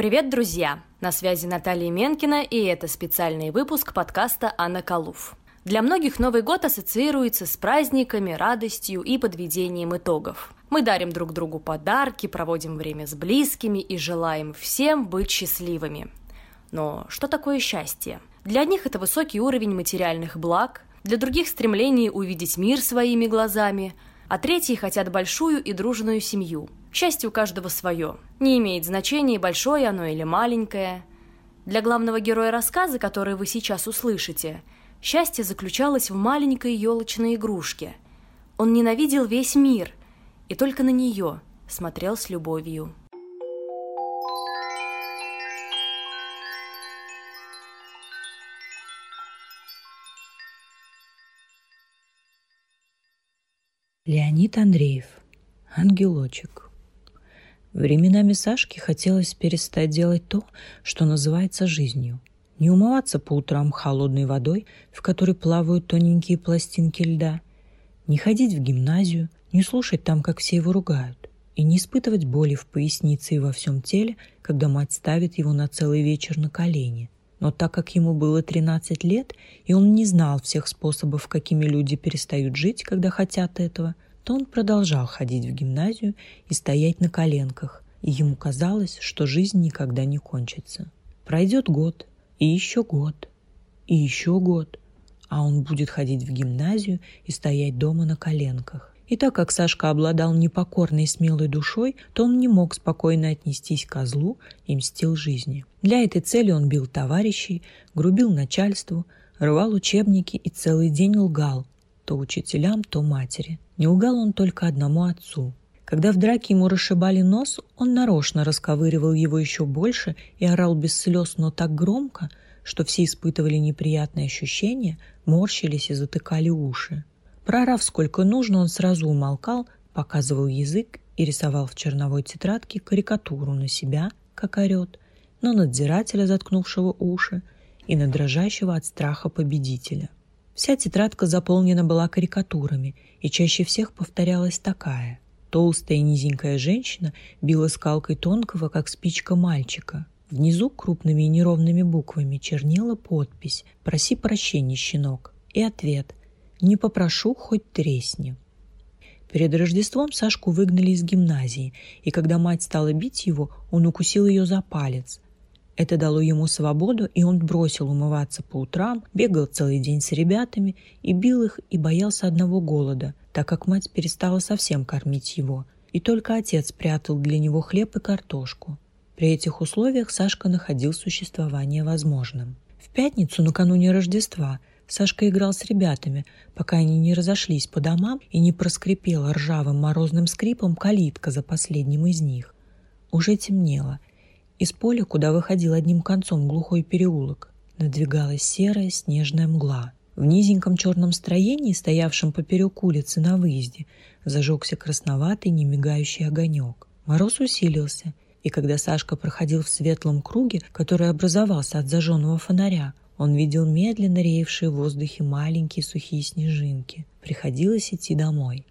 Привет, друзья! На связи Наталья Менкина, и это специальный выпуск подкаста «Анна Калуф». Для многих Новый год ассоциируется с праздниками, радостью и подведением итогов. Мы дарим друг другу подарки, проводим время с близкими и желаем всем быть счастливыми. Но что такое счастье? Для одних это высокий уровень материальных благ, для других стремление увидеть мир своими глазами, а третьи хотят большую и дружную семью. Счастье у каждого свое. Не имеет значения, большое оно или маленькое. Для главного героя рассказа, который вы сейчас услышите – Счастье заключалось в маленькой елочной игрушке. Он ненавидел весь мир и только на нее смотрел с любовью. Леонид Андреев. Ангелочек. Временами Сашке хотелось перестать делать то, что называется жизнью – не умываться по утрам холодной водой, в которой плавают тоненькие пластинки льда, не ходить в гимназию, не слушать там, как все его ругают, и не испытывать боли в пояснице и во всем теле, когда мать ставит его на целый вечер на колени. Но так как ему было 13 лет, и он не знал всех способов, какими люди перестают жить, когда хотят этого, то он продолжал ходить в гимназию и стоять на коленках, и ему казалось, что жизнь никогда не кончится. Пройдет год, и еще год, и еще год, а он будет ходить в гимназию и стоять дома на коленках. И так как Сашка обладал непокорной и смелой душой, то он не мог спокойно отнестись к козлу и мстил жизни. Для этой цели он бил товарищей, грубил начальству, рвал учебники и целый день лгал, то учителям, то матери. Не лгал он только одному отцу. Когда в драке ему расшибали нос, он нарочно расковыривал его еще больше и орал без слез, но так громко, что все испытывали неприятные ощущения, морщились и затыкали уши. Прорав сколько нужно, он сразу умолкал, показывал язык и рисовал в черновой тетрадке карикатуру на себя, как орет, на надзирателя, заткнувшего уши, и на дрожащего от страха победителя. Вся тетрадка заполнена была карикатурами, и чаще всех повторялась такая – Толстая низенькая женщина била скалкой тонкого, как спичка мальчика. Внизу крупными и неровными буквами чернела подпись «Проси прощения, щенок» и ответ «Не попрошу, хоть тресни». Перед Рождеством Сашку выгнали из гимназии, и когда мать стала бить его, он укусил ее за палец. Это дало ему свободу, и он бросил умываться по утрам, бегал целый день с ребятами и бил их, и боялся одного голода, так как мать перестала совсем кормить его, и только отец прятал для него хлеб и картошку. При этих условиях Сашка находил существование возможным. В пятницу, накануне Рождества, Сашка играл с ребятами, пока они не разошлись по домам и не проскрипела ржавым морозным скрипом калитка за последним из них. Уже темнело. Из поля, куда выходил одним концом глухой переулок, надвигалась серая снежная мгла – в низеньком черном строении, стоявшем поперек улицы на выезде, зажегся красноватый немигающий огонек. Мороз усилился, и когда Сашка проходил в светлом круге, который образовался от зажженного фонаря, он видел медленно реевшие в воздухе маленькие сухие снежинки. Приходилось идти домой.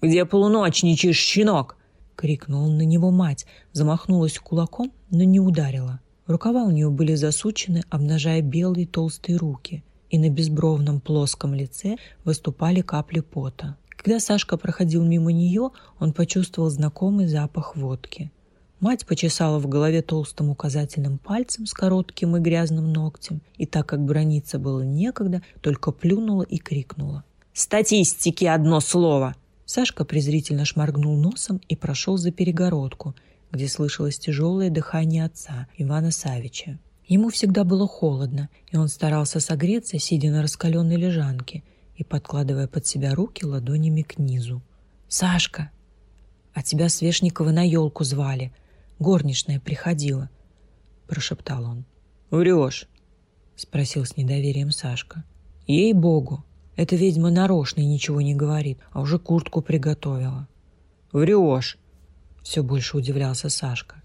«Где полуночничаешь, щенок?» — крикнула на него мать, замахнулась кулаком, но не ударила. Рукава у нее были засучены, обнажая белые толстые руки — и на безбровном плоском лице выступали капли пота. Когда Сашка проходил мимо нее, он почувствовал знакомый запах водки. Мать почесала в голове толстым указательным пальцем с коротким и грязным ногтем, и так как брониться было некогда, только плюнула и крикнула. «Статистики одно слово!» Сашка презрительно шморгнул носом и прошел за перегородку, где слышалось тяжелое дыхание отца, Ивана Савича. Ему всегда было холодно, и он старался согреться, сидя на раскаленной лежанке и подкладывая под себя руки ладонями к низу. «Сашка! А тебя Свешникова на елку звали. Горничная приходила», — прошептал он. «Врешь?» — спросил с недоверием Сашка. «Ей-богу, эта ведьма нарочно и ничего не говорит, а уже куртку приготовила». «Врешь!» — все больше удивлялся Сашка.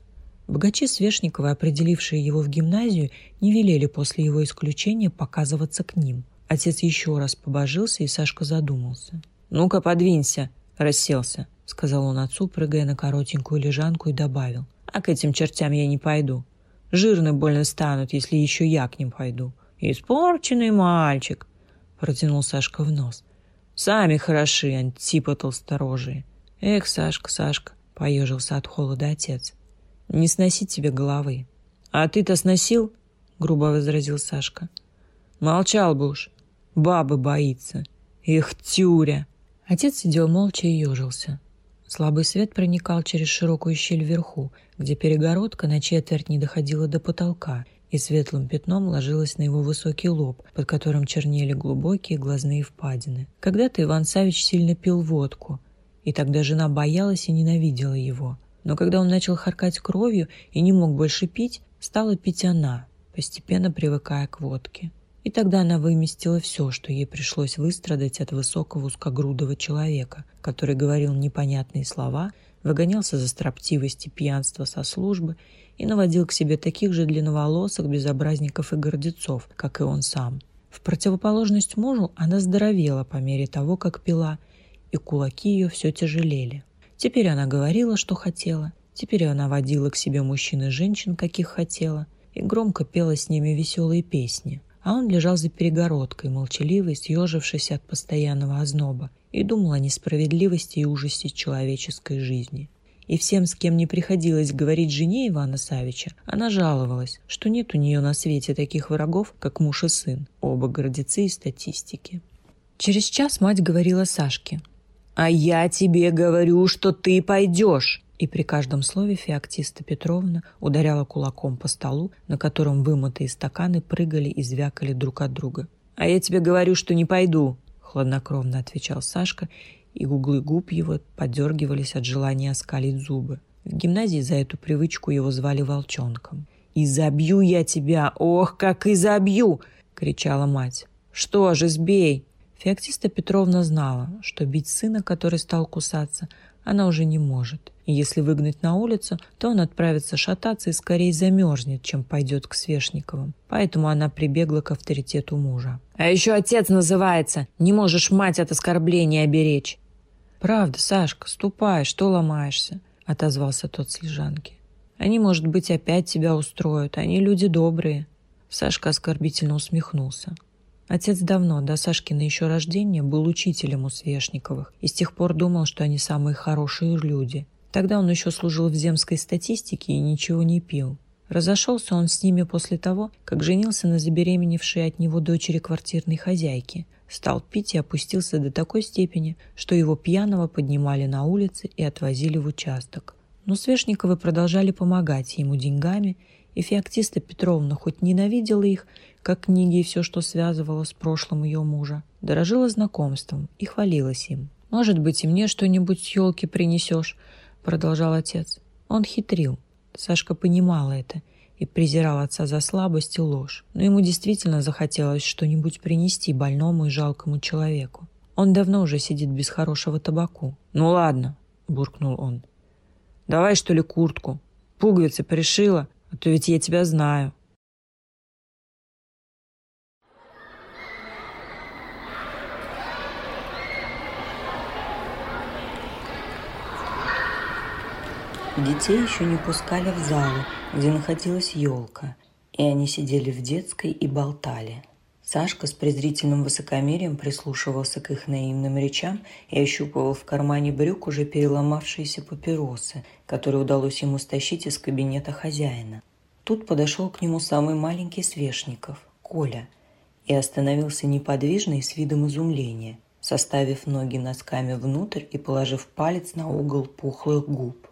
Богачи Свешниковы, определившие его в гимназию, не велели после его исключения показываться к ним. Отец еще раз побожился, и Сашка задумался. «Ну-ка, подвинься!» – расселся, – сказал он отцу, прыгая на коротенькую лежанку и добавил. «А к этим чертям я не пойду. Жирно больно станут, если еще я к ним пойду. Испорченный мальчик, протянул Сашка в нос. Сами хороши, антипа толсторожие. Эх, Сашка, Сашка, поежился от холода отец. Не сноси тебе головы. А ты-то сносил? Грубо возразил Сашка. Молчал бы уж. Бабы боится. Эх, тюря. Отец сидел молча и ежился. Слабый свет проникал через широкую щель вверху, где перегородка на четверть не доходила до потолка и светлым пятном ложилась на его высокий лоб, под которым чернели глубокие глазные впадины. Когда-то Иван Савич сильно пил водку, и тогда жена боялась и ненавидела его. Но когда он начал харкать кровью и не мог больше пить, стала пить она, постепенно привыкая к водке. И тогда она выместила все, что ей пришлось выстрадать от высокого узкогрудого человека, который говорил непонятные слова, выгонялся за строптивость и пьянство со службы и наводил к себе таких же длинноволосых безобразников и гордецов, как и он сам. В противоположность мужу она здоровела по мере того, как пила, и кулаки ее все тяжелели. Теперь она говорила, что хотела, теперь она водила к себе мужчин и женщин, каких хотела, и громко пела с ними веселые песни – а он лежал за перегородкой, молчаливый, съежившись от постоянного озноба, и думал о несправедливости и ужасе человеческой жизни. И всем, с кем не приходилось говорить жене Ивана Савича, она жаловалась, что нет у нее на свете таких врагов, как муж и сын, оба гордецы и статистики. Через час мать говорила Сашке. «А я тебе говорю, что ты пойдешь!» и при каждом слове Феоктиста Петровна ударяла кулаком по столу, на котором вымытые стаканы прыгали и звякали друг от друга. «А я тебе говорю, что не пойду», — хладнокровно отвечал Сашка, и углы губ его подергивались от желания оскалить зубы. В гимназии за эту привычку его звали волчонком. «И забью я тебя! Ох, как и забью!» — кричала мать. «Что же, сбей!» Феоктиста Петровна знала, что бить сына, который стал кусаться, она уже не может. И если выгнать на улицу, то он отправится шататься и скорее замерзнет, чем пойдет к Свешниковым. Поэтому она прибегла к авторитету мужа. «А еще отец называется! Не можешь мать от оскорбления оберечь!» «Правда, Сашка, ступай, что ломаешься?» — отозвался тот с лежанки. «Они, может быть, опять тебя устроят, они люди добрые». Сашка оскорбительно усмехнулся. Отец давно, до Сашкина еще рождения, был учителем у Свешниковых и с тех пор думал, что они самые хорошие люди. Тогда он еще служил в земской статистике и ничего не пил. Разошелся он с ними после того, как женился на забеременевшей от него дочери квартирной хозяйки. Стал пить и опустился до такой степени, что его пьяного поднимали на улице и отвозили в участок. Но Свешниковы продолжали помогать ему деньгами, и Феоктиста Петровна хоть ненавидела их, как книги и все, что связывало с прошлым ее мужа. Дорожила знакомством и хвалилась им. «Может быть, и мне что-нибудь с елки принесешь?» — продолжал отец. Он хитрил. Сашка понимала это и презирал отца за слабость и ложь. Но ему действительно захотелось что-нибудь принести больному и жалкому человеку. Он давно уже сидит без хорошего табаку. «Ну ладно», — буркнул он. «Давай, что ли, куртку? Пуговицы пришила, а то ведь я тебя знаю». Детей еще не пускали в залу, где находилась елка, и они сидели в детской и болтали. Сашка с презрительным высокомерием прислушивался к их наивным речам и ощупывал в кармане брюк уже переломавшиеся папиросы, которые удалось ему стащить из кабинета хозяина. Тут подошел к нему самый маленький Свешников, Коля, и остановился неподвижно и с видом изумления, составив ноги носками внутрь и положив палец на угол пухлых губ.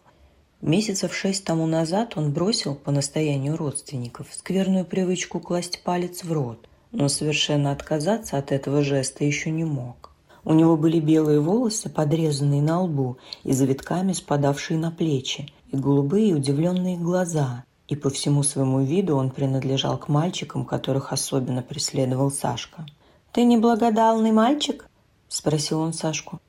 Месяцев шесть тому назад он бросил, по настоянию родственников, скверную привычку класть палец в рот, но совершенно отказаться от этого жеста еще не мог. У него были белые волосы, подрезанные на лбу и завитками спадавшие на плечи, и голубые удивленные глаза, и по всему своему виду он принадлежал к мальчикам, которых особенно преследовал Сашка. «Ты неблагодарный мальчик?» – спросил он Сашку.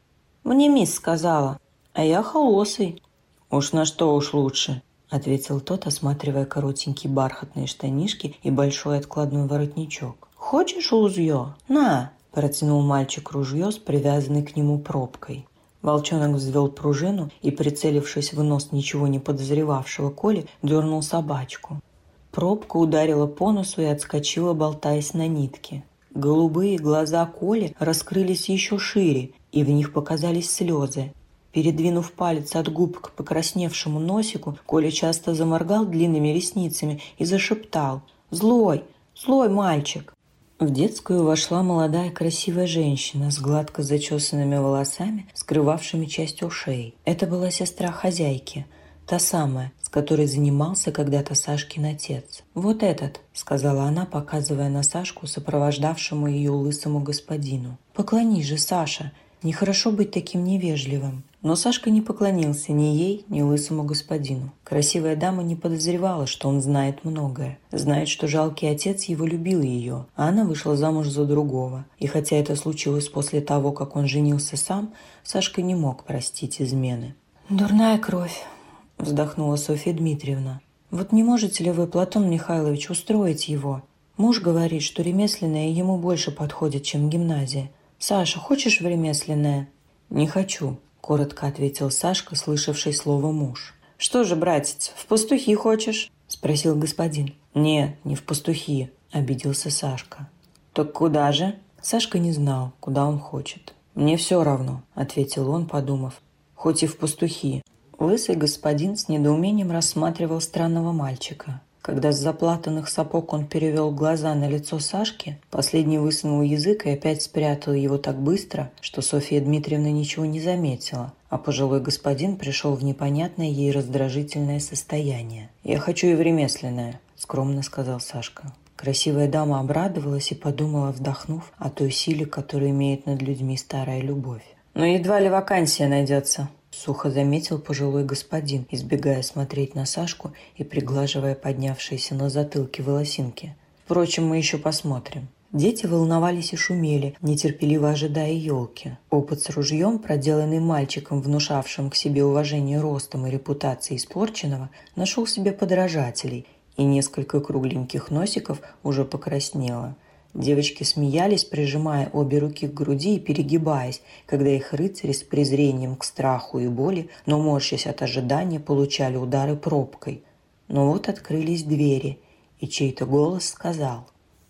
«Мне мисс сказала, а я холосый». «Уж на что уж лучше», — ответил тот, осматривая коротенькие бархатные штанишки и большой откладной воротничок. «Хочешь ружье? На!» – протянул мальчик ружье с привязанной к нему пробкой. Волчонок взвел пружину и, прицелившись в нос ничего не подозревавшего Коли, дернул собачку. Пробка ударила по носу и отскочила, болтаясь на нитке. Голубые глаза Коли раскрылись еще шире, и в них показались слезы. Передвинув палец от губ к покрасневшему носику, Коля часто заморгал длинными ресницами и зашептал «Злой! Злой мальчик!». В детскую вошла молодая красивая женщина с гладко зачесанными волосами, скрывавшими часть ушей. Это была сестра хозяйки, та самая, с которой занимался когда-то Сашкин отец. «Вот этот», — сказала она, показывая на Сашку, сопровождавшему ее лысому господину. «Поклонись же, Саша, нехорошо быть таким невежливым». Но Сашка не поклонился ни ей, ни лысому господину. Красивая дама не подозревала, что он знает многое. Знает, что жалкий отец его любил ее, а она вышла замуж за другого. И хотя это случилось после того, как он женился сам, Сашка не мог простить измены. «Дурная кровь», – вздохнула Софья Дмитриевна. «Вот не можете ли вы, Платон Михайлович, устроить его? Муж говорит, что ремесленное ему больше подходит, чем гимназия. Саша, хочешь в ремесленное?» «Не хочу», коротко ответил Сашка, слышавший слово «муж». «Что же, братец, в пастухи хочешь?» – спросил господин. «Нет, не в пастухи», – обиделся Сашка. «Так куда же?» Сашка не знал, куда он хочет. «Мне все равно», – ответил он, подумав. «Хоть и в пастухи». Лысый господин с недоумением рассматривал странного мальчика. Когда с заплатанных сапог он перевел глаза на лицо Сашки, последний высунул язык и опять спрятал его так быстро, что Софья Дмитриевна ничего не заметила, а пожилой господин пришел в непонятное ей раздражительное состояние. «Я хочу и в ремесленное», – скромно сказал Сашка. Красивая дама обрадовалась и подумала, вдохнув, о той силе, которую имеет над людьми старая любовь. «Но едва ли вакансия найдется», Сухо заметил пожилой господин, избегая смотреть на Сашку и приглаживая поднявшиеся на затылке волосинки. Впрочем, мы еще посмотрим. Дети волновались и шумели, нетерпеливо ожидая елки. Опыт с ружьем, проделанный мальчиком, внушавшим к себе уважение ростом и репутацией испорченного, нашел себе подражателей, и несколько кругленьких носиков уже покраснело – Девочки смеялись, прижимая обе руки к груди и перегибаясь, когда их рыцари с презрением к страху и боли, но морщась от ожидания, получали удары пробкой. Но вот открылись двери, и чей-то голос сказал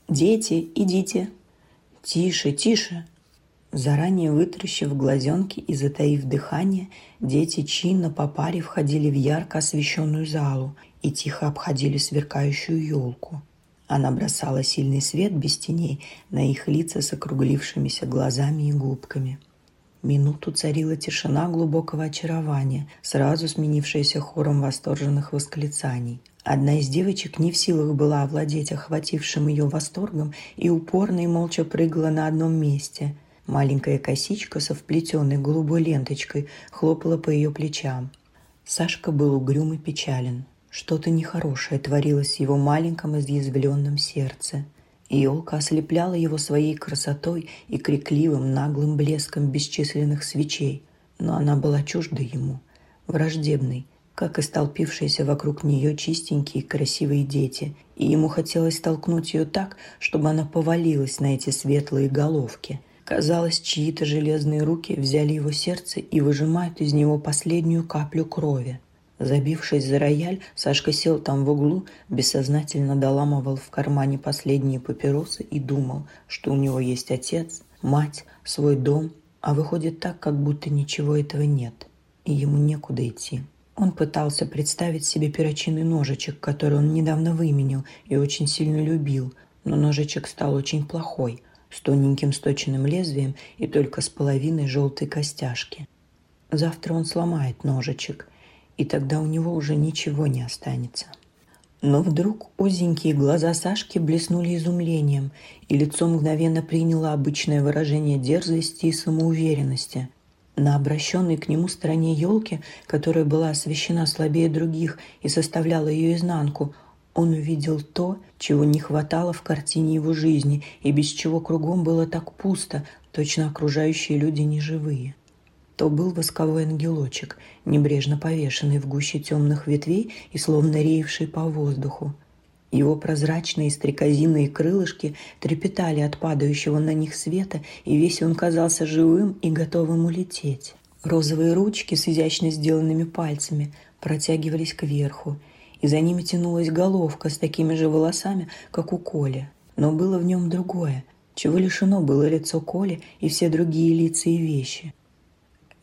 «Дети, идите!» «Тише, тише!» Заранее вытрящив глазенки и затаив дыхание, дети чинно по паре входили в ярко освещенную залу и тихо обходили сверкающую елку. Она бросала сильный свет без теней на их лица с округлившимися глазами и губками. Минуту царила тишина глубокого очарования, сразу сменившаяся хором восторженных восклицаний. Одна из девочек не в силах была овладеть охватившим ее восторгом и упорно и молча прыгала на одном месте. Маленькая косичка со вплетенной голубой ленточкой хлопала по ее плечам. Сашка был угрюм и печален. Что-то нехорошее творилось в его маленьком изъязвленном сердце. Елка ослепляла его своей красотой и крикливым наглым блеском бесчисленных свечей, но она была чужда ему, враждебной, как и столпившиеся вокруг нее чистенькие красивые дети, и ему хотелось толкнуть ее так, чтобы она повалилась на эти светлые головки. Казалось, чьи-то железные руки взяли его сердце и выжимают из него последнюю каплю крови – Забившись за рояль, Сашка сел там в углу, бессознательно доламывал в кармане последние папиросы и думал, что у него есть отец, мать, свой дом, а выходит так, как будто ничего этого нет, и ему некуда идти. Он пытался представить себе перочинный ножичек, который он недавно выменил и очень сильно любил, но ножичек стал очень плохой, с тоненьким сточенным лезвием и только с половиной желтой костяшки. Завтра он сломает ножичек – и тогда у него уже ничего не останется. Но вдруг узенькие глаза Сашки блеснули изумлением, и лицо мгновенно приняло обычное выражение дерзости и самоуверенности. На обращенной к нему стороне елки, которая была освещена слабее других и составляла ее изнанку, он увидел то, чего не хватало в картине его жизни и без чего кругом было так пусто, точно окружающие люди неживые то был восковой ангелочек, небрежно повешенный в гуще темных ветвей и словно реевший по воздуху. Его прозрачные стрекозиные крылышки трепетали от падающего на них света, и весь он казался живым и готовым улететь. Розовые ручки с изящно сделанными пальцами протягивались кверху, и за ними тянулась головка с такими же волосами, как у Коли. Но было в нем другое, чего лишено было лицо Коли и все другие лица и вещи.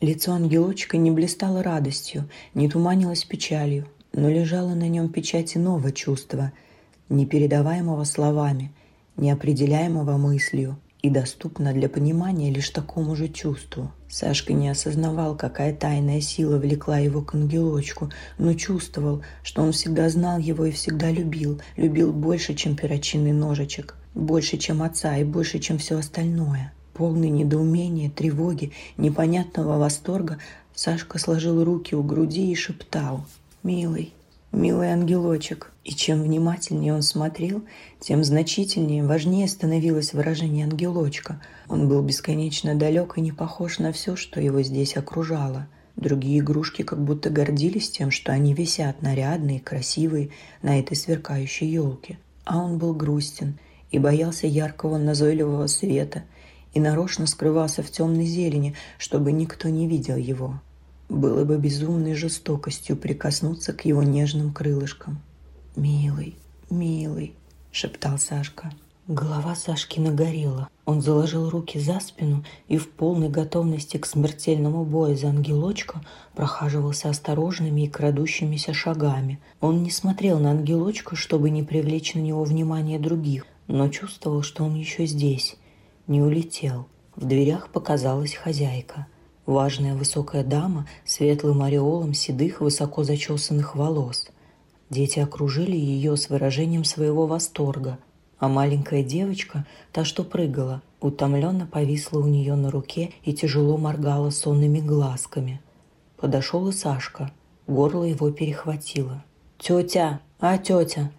Лицо ангелочка не блистало радостью, не туманилось печалью, но лежала на нем печать иного чувства, непередаваемого словами, неопределяемого мыслью и доступно для понимания лишь такому же чувству. Сашка не осознавал, какая тайная сила влекла его к ангелочку, но чувствовал, что он всегда знал его и всегда любил, любил больше, чем перочинный ножичек, больше, чем отца и больше, чем все остальное. Полный недоумения, тревоги, непонятного восторга, Сашка сложил руки у груди и шептал «Милый, милый ангелочек». И чем внимательнее он смотрел, тем значительнее, важнее становилось выражение ангелочка. Он был бесконечно далек и не похож на все, что его здесь окружало. Другие игрушки как будто гордились тем, что они висят нарядные, красивые на этой сверкающей елке. А он был грустен и боялся яркого назойливого света – и нарочно скрывался в темной зелени, чтобы никто не видел его. Было бы безумной жестокостью прикоснуться к его нежным крылышкам. «Милый, милый», — шептал Сашка. Голова Сашки нагорела. Он заложил руки за спину и в полной готовности к смертельному бою за ангелочка прохаживался осторожными и крадущимися шагами. Он не смотрел на ангелочка, чтобы не привлечь на него внимание других, но чувствовал, что он еще здесь, не улетел. В дверях показалась хозяйка. Важная высокая дама светлым ореолом седых высоко зачесанных волос. Дети окружили ее с выражением своего восторга, а маленькая девочка, та, что прыгала, утомленно повисла у нее на руке и тяжело моргала сонными глазками. Подошел и Сашка. Горло его перехватило. «Тетя! А, тетя!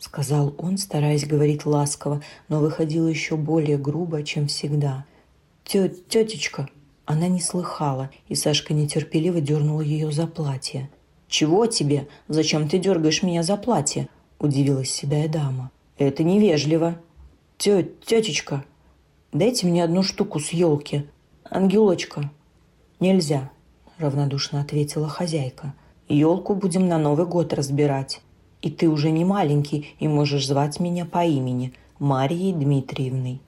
Сказал он, стараясь говорить ласково, но выходило еще более грубо, чем всегда. «Тет, тетечка!» Она не слыхала, и Сашка нетерпеливо дернула ее за платье. «Чего тебе? Зачем ты дергаешь меня за платье?» – удивилась седая дама. «Это невежливо». «Тет, тетечка, дайте мне одну штуку с елки. Ангелочка». «Нельзя», – равнодушно ответила хозяйка. «Елку будем на Новый год разбирать». И ты уже не маленький и можешь звать меня по имени Марией Дмитриевной».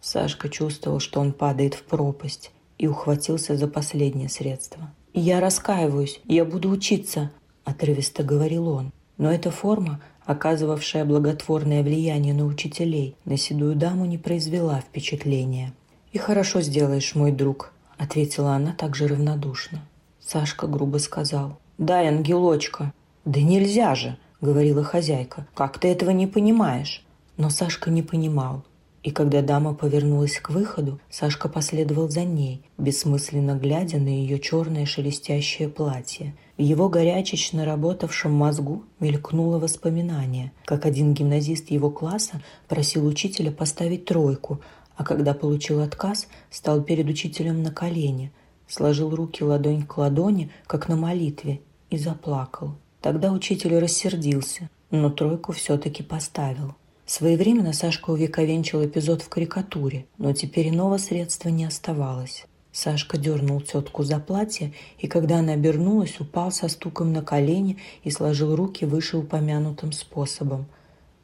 Сашка чувствовал, что он падает в пропасть и ухватился за последнее средство. «Я раскаиваюсь, я буду учиться», – отрывисто говорил он. Но эта форма, оказывавшая благотворное влияние на учителей, на седую даму не произвела впечатления. «И хорошо сделаешь, мой друг», – ответила она также равнодушно. Сашка грубо сказал. «Дай, ангелочка». «Да нельзя же!» — говорила хозяйка. «Как ты этого не понимаешь?» Но Сашка не понимал. И когда дама повернулась к выходу, Сашка последовал за ней, бессмысленно глядя на ее черное шелестящее платье. В его горячечно работавшем мозгу мелькнуло воспоминание, как один гимназист его класса просил учителя поставить тройку, а когда получил отказ, стал перед учителем на колени, сложил руки ладонь к ладони, как на молитве, и заплакал. Тогда учитель рассердился, но тройку все-таки поставил. Своевременно Сашка увековенчил эпизод в карикатуре, но теперь иного средства не оставалось. Сашка дернул тетку за платье, и когда она обернулась, упал со стуком на колени и сложил руки вышеупомянутым способом.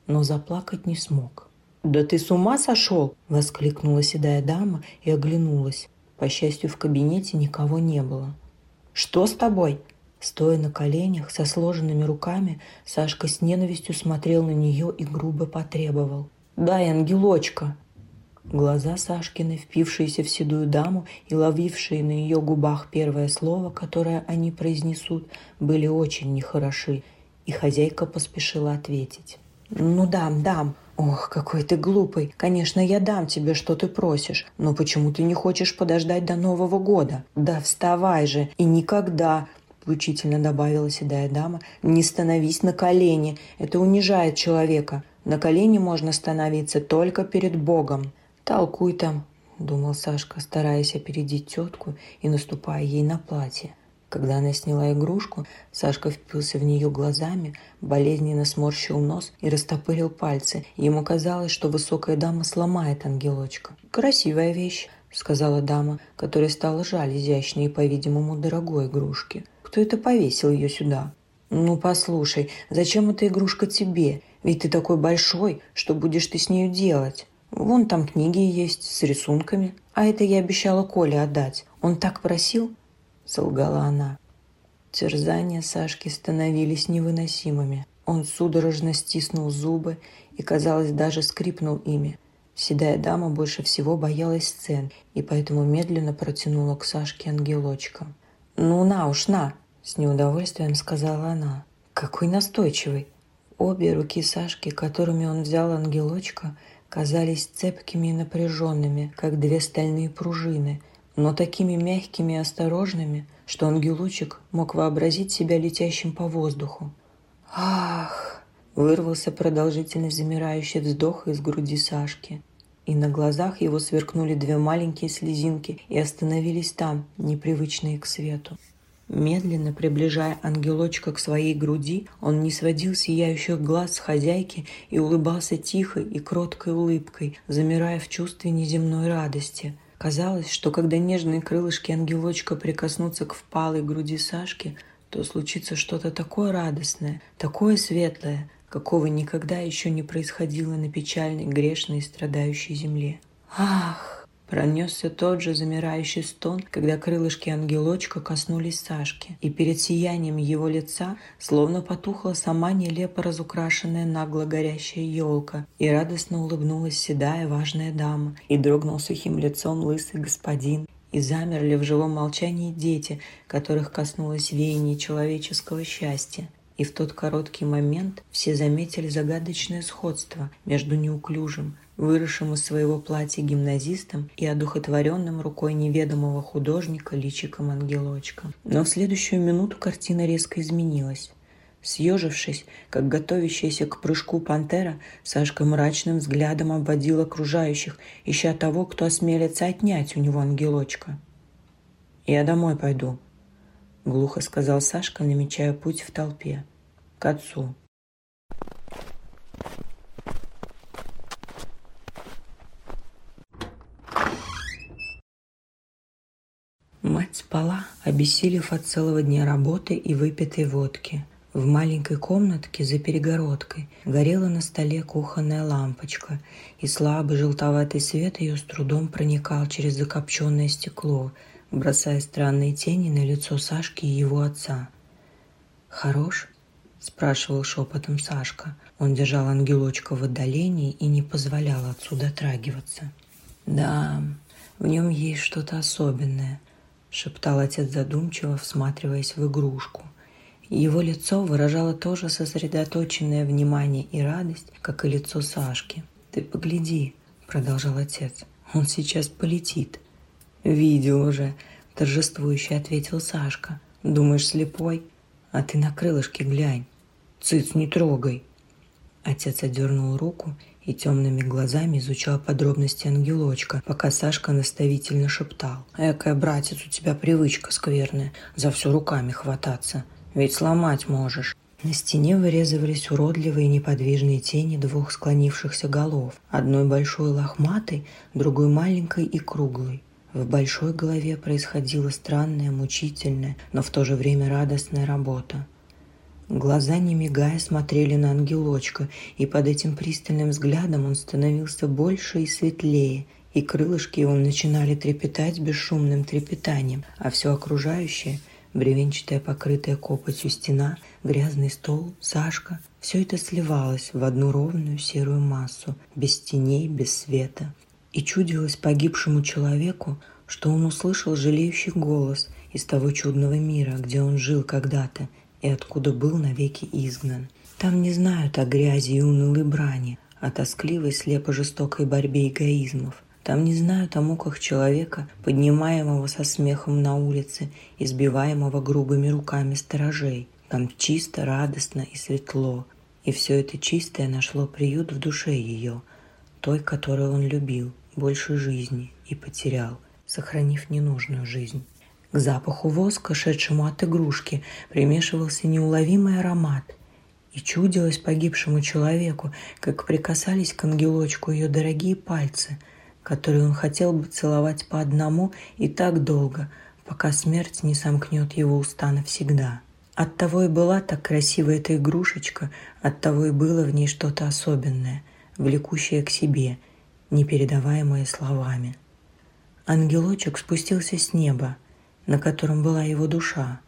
Но заплакать не смог. «Да ты с ума сошел!» – воскликнула седая дама и оглянулась. По счастью, в кабинете никого не было. «Что с тобой?» Стоя на коленях, со сложенными руками, Сашка с ненавистью смотрел на нее и грубо потребовал. «Дай, ангелочка!» Глаза Сашкины, впившиеся в седую даму и ловившие на ее губах первое слово, которое они произнесут, были очень нехороши, и хозяйка поспешила ответить. «Ну дам, дам. Ох, какой ты глупый. Конечно, я дам тебе, что ты просишь, но почему ты не хочешь подождать до Нового года? Да вставай же, и никогда, Учительно добавила седая дама. «Не становись на колени. Это унижает человека. На колени можно становиться только перед Богом». «Толкуй там», — думал Сашка, стараясь опередить тетку и наступая ей на платье. Когда она сняла игрушку, Сашка впился в нее глазами, болезненно сморщил нос и растопырил пальцы. Ему казалось, что высокая дама сломает ангелочка. «Красивая вещь», — сказала дама, которая стала жаль изящной и, по-видимому, дорогой игрушки. Кто это повесил ее сюда? «Ну, послушай, зачем эта игрушка тебе? Ведь ты такой большой, что будешь ты с нею делать? Вон там книги есть с рисунками. А это я обещала Коле отдать. Он так просил?» – солгала она. Терзания Сашки становились невыносимыми. Он судорожно стиснул зубы и, казалось, даже скрипнул ими. Седая дама больше всего боялась сцен и поэтому медленно протянула к Сашке ангелочка. «Ну на уж, на!» – с неудовольствием сказала она. «Какой настойчивый!» Обе руки Сашки, которыми он взял ангелочка, казались цепкими и напряженными, как две стальные пружины, но такими мягкими и осторожными, что ангелочек мог вообразить себя летящим по воздуху. «Ах!» – вырвался продолжительный замирающий вздох из груди Сашки и на глазах его сверкнули две маленькие слезинки и остановились там, непривычные к свету. Медленно приближая ангелочка к своей груди, он не сводил сияющих глаз с хозяйки и улыбался тихой и кроткой улыбкой, замирая в чувстве неземной радости. Казалось, что когда нежные крылышки ангелочка прикоснутся к впалой груди Сашки, то случится что-то такое радостное, такое светлое, какого никогда еще не происходило на печальной, грешной и страдающей земле. Ах! Пронесся тот же замирающий стон, когда крылышки ангелочка коснулись Сашки, и перед сиянием его лица словно потухла сама нелепо разукрашенная нагло горящая елка, и радостно улыбнулась седая важная дама, и дрогнул сухим лицом лысый господин, и замерли в живом молчании дети, которых коснулось веяние человеческого счастья. И в тот короткий момент все заметили загадочное сходство между неуклюжим, выросшим из своего платья гимназистом и одухотворенным рукой неведомого художника личиком ангелочка. Но в следующую минуту картина резко изменилась. Съежившись, как готовящаяся к прыжку пантера, Сашка мрачным взглядом обводил окружающих, ища того, кто осмелится отнять у него ангелочка. «Я домой пойду», глухо сказал Сашка, намечая путь в толпе. К отцу. Мать спала, обессилев от целого дня работы и выпитой водки. В маленькой комнатке за перегородкой горела на столе кухонная лампочка, и слабый желтоватый свет ее с трудом проникал через закопченное стекло, бросая странные тени на лицо Сашки и его отца. «Хорош?» – спрашивал шепотом Сашка. Он держал ангелочка в отдалении и не позволял отцу дотрагиваться. «Да, в нем есть что-то особенное», – шептал отец задумчиво, всматриваясь в игрушку. Его лицо выражало тоже сосредоточенное внимание и радость, как и лицо Сашки. «Ты погляди», – продолжал отец, – «он сейчас полетит. «Видел уже», – торжествующе ответил Сашка. «Думаешь, слепой? А ты на крылышке глянь. Цыц, не трогай». Отец отдернул руку и темными глазами изучал подробности ангелочка, пока Сашка наставительно шептал. «Экая, братец, у тебя привычка скверная, за все руками хвататься. Ведь сломать можешь». На стене вырезывались уродливые неподвижные тени двух склонившихся голов. Одной большой лохматой, другой маленькой и круглой. В большой голове происходила странная, мучительная, но в то же время радостная работа. Глаза, не мигая, смотрели на ангелочка, и под этим пристальным взглядом он становился больше и светлее, и крылышки его начинали трепетать бесшумным трепетанием, а все окружающее – бревенчатая, покрытая копотью стена, грязный стол, Сашка – все это сливалось в одну ровную серую массу, без теней, без света, и чудилось погибшему человеку, что он услышал жалеющий голос из того чудного мира, где он жил когда-то и откуда был навеки изгнан. Там не знают о грязи и унылой брани, о тоскливой слепо-жестокой борьбе эгоизмов. Там не знают о муках человека, поднимаемого со смехом на улице, избиваемого грубыми руками сторожей. Там чисто, радостно и светло. И все это чистое нашло приют в душе ее, той, которую он любил, больше жизни и потерял, сохранив ненужную жизнь. К запаху воска, шедшему от игрушки, примешивался неуловимый аромат. И чудилось погибшему человеку, как прикасались к ангелочку ее дорогие пальцы, которые он хотел бы целовать по одному и так долго, пока смерть не сомкнет его уста навсегда. Оттого и была так красива эта игрушечка, оттого и было в ней что-то особенное, влекущее к себе, непередаваемое словами. Ангелочек спустился с неба, на котором была его душа,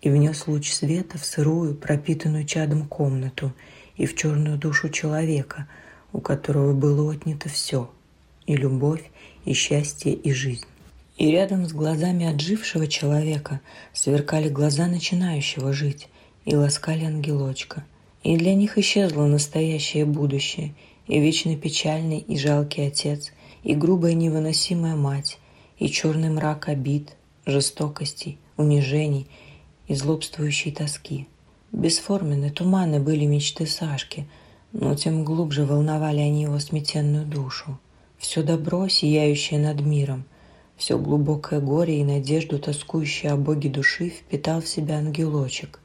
и внес луч света в сырую, пропитанную чадом комнату и в черную душу человека, у которого было отнято все — и любовь, и счастье, и жизнь. И рядом с глазами отжившего человека сверкали глаза начинающего жить и ласкали ангелочка. И для них исчезло настоящее будущее, и вечно печальный и жалкий отец, и грубая невыносимая мать, и черный мрак обид, жестокостей, унижений и злобствующей тоски. Бесформенны, туманы были мечты Сашки, но тем глубже волновали они его сметенную душу. Все добро, сияющее над миром, все глубокое горе и надежду, тоскующее о Боге души, впитал в себя ангелочек.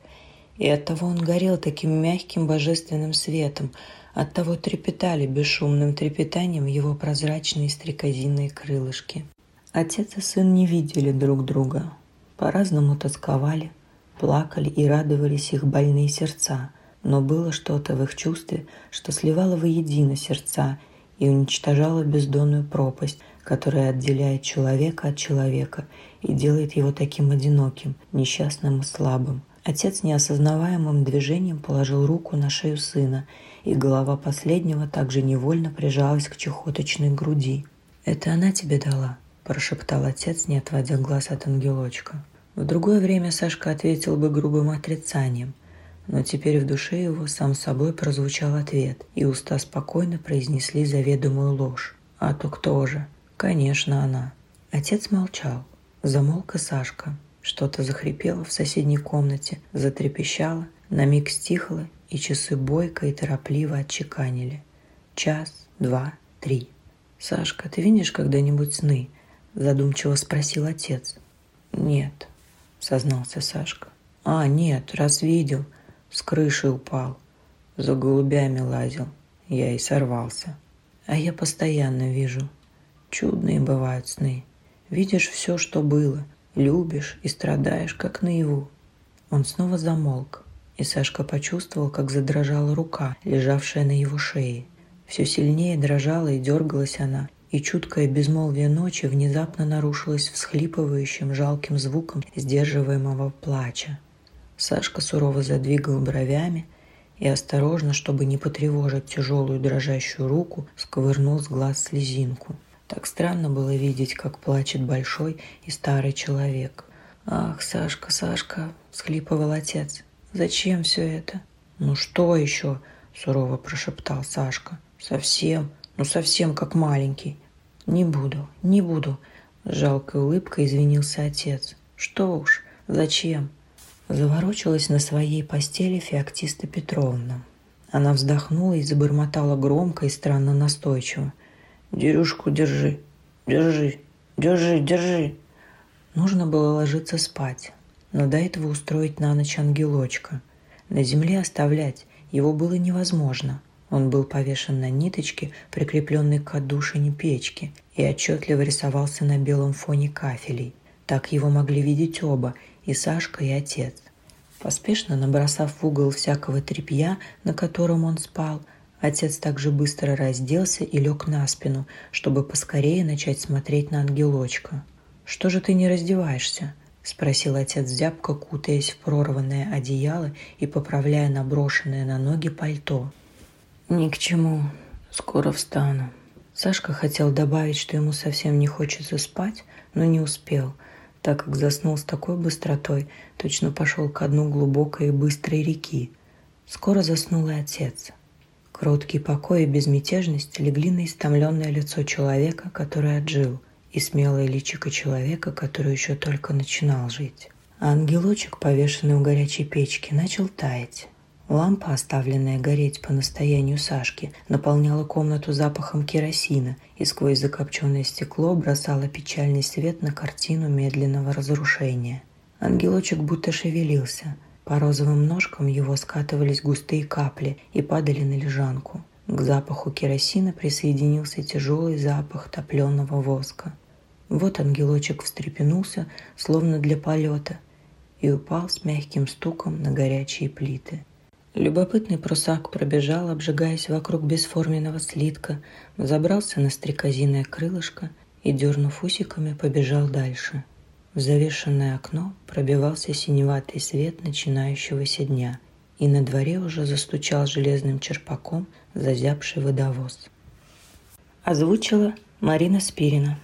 И оттого он горел таким мягким божественным светом, оттого трепетали бесшумным трепетанием его прозрачные стрекозинные крылышки. Отец и сын не видели друг друга, по-разному тосковали, плакали и радовались их больные сердца, но было что-то в их чувстве, что сливало воедино сердца и уничтожала бездонную пропасть, которая отделяет человека от человека и делает его таким одиноким, несчастным и слабым. Отец неосознаваемым движением положил руку на шею сына, и голова последнего также невольно прижалась к чехоточной груди. «Это она тебе дала?» – прошептал отец, не отводя глаз от ангелочка. В другое время Сашка ответил бы грубым отрицанием – но теперь в душе его сам собой прозвучал ответ, и уста спокойно произнесли заведомую ложь. А то кто же? Конечно, она. Отец молчал. Замолк и Сашка. Что-то захрипело в соседней комнате, затрепещало, на миг стихло, и часы бойко и торопливо отчеканили. Час, два, три. «Сашка, ты видишь когда-нибудь сны?» – задумчиво спросил отец. «Нет», – сознался Сашка. «А, нет, раз видел. С крыши упал. За голубями лазил. Я и сорвался. А я постоянно вижу. Чудные бывают сны. Видишь все, что было. Любишь и страдаешь, как наяву. Он снова замолк, и Сашка почувствовал, как задрожала рука, лежавшая на его шее. Все сильнее дрожала и дергалась она, и чуткое безмолвие ночи внезапно нарушилось всхлипывающим жалким звуком сдерживаемого плача. Сашка сурово задвигал бровями и осторожно, чтобы не потревожить тяжелую дрожащую руку, сковырнул с глаз слезинку. Так странно было видеть, как плачет большой и старый человек. «Ах, Сашка, Сашка!» – схлипывал отец. «Зачем все это?» «Ну что еще?» – сурово прошептал Сашка. «Совсем, ну совсем как маленький». «Не буду, не буду», – с жалкой улыбкой извинился отец. «Что уж, зачем? Заворочилась на своей постели Феоктиста Петровна. Она вздохнула и забормотала громко и странно настойчиво. «Дерюшку держи, держи, держи, держи!» Нужно было ложиться спать, но до этого устроить на ночь ангелочка. На земле оставлять его было невозможно. Он был повешен на ниточке, прикрепленной к отдушине печки, и отчетливо рисовался на белом фоне кафелей. Так его могли видеть оба, и Сашка, и отец. Поспешно набросав в угол всякого тряпья, на котором он спал, отец также быстро разделся и лег на спину, чтобы поскорее начать смотреть на ангелочка. «Что же ты не раздеваешься?» – спросил отец зябко, кутаясь в прорванное одеяло и поправляя наброшенное на ноги пальто. «Ни к чему. Скоро встану». Сашка хотел добавить, что ему совсем не хочется спать, но не успел – так как заснул с такой быстротой, точно пошел ко дну глубокой и быстрой реки. Скоро заснул и отец. Кроткий покой и безмятежность легли на истомленное лицо человека, который отжил, и смелое личико человека, который еще только начинал жить. А ангелочек, повешенный у горячей печки, начал таять. Лампа, оставленная гореть по настоянию Сашки, наполняла комнату запахом керосина и сквозь закопченное стекло бросала печальный свет на картину медленного разрушения. Ангелочек будто шевелился. По розовым ножкам его скатывались густые капли и падали на лежанку. К запаху керосина присоединился тяжелый запах топленого воска. Вот ангелочек встрепенулся, словно для полета, и упал с мягким стуком на горячие плиты. Любопытный прусак пробежал, обжигаясь вокруг бесформенного слитка, забрался на стрекозиное крылышко и, дернув усиками, побежал дальше. В завешенное окно пробивался синеватый свет начинающегося дня, и на дворе уже застучал железным черпаком зазябший водовоз. Озвучила Марина Спирина.